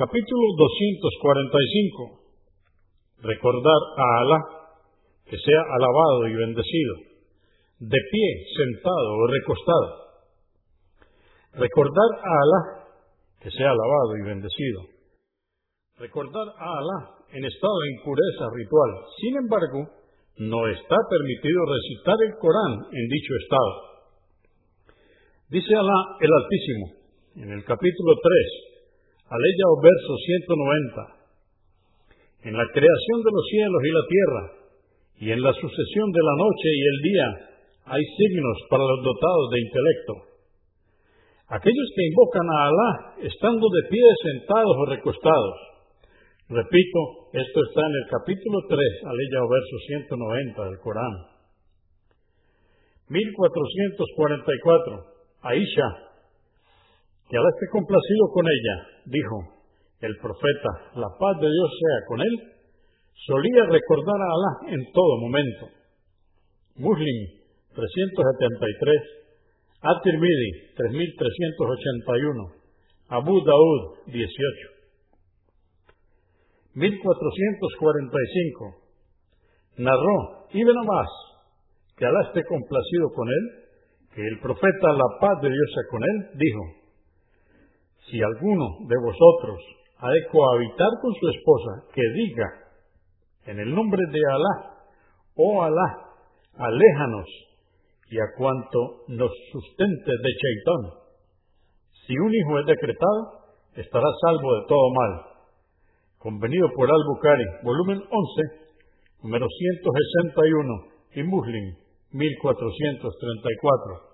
Capítulo 245. Recordar a Alá, que sea alabado y bendecido, de pie, sentado o recostado. Recordar a Alá, que sea alabado y bendecido. Recordar a Alá en estado de impureza ritual. Sin embargo, no está permitido recitar el Corán en dicho estado. Dice Alá el Altísimo en el capítulo 3, aleya o verso 190. En la creación de los cielos y la tierra, y en la sucesión de la noche y el día, hay signos para los dotados de intelecto. Aquellos que invocan a Alá estando de pie, sentados o recostados. Repito, esto está en el capítulo 3, aleya o verso 190 del Corán. 1444. Aisha, que Alá esté complacido con ella, dijo el profeta, la paz de Dios sea con él, solía recordar a Alá en todo momento. Muslim 373, At-Tirmidhi 3381, Abu Daud 18. 1445. Narró Ibn Abbas, que Alá esté complacido con él, que el profeta, la paz de Dios sea con él, dijo, si alguno de vosotros ha de cohabitar con su esposa, que diga, en el nombre de Alá, oh Alá, aléjanos y a cuanto nos sustente de Chaitán. Si un hijo es decretado, estará salvo de todo mal. Convenido por Al-Bukhari, volumen 11, número 161 y Muslim 1434.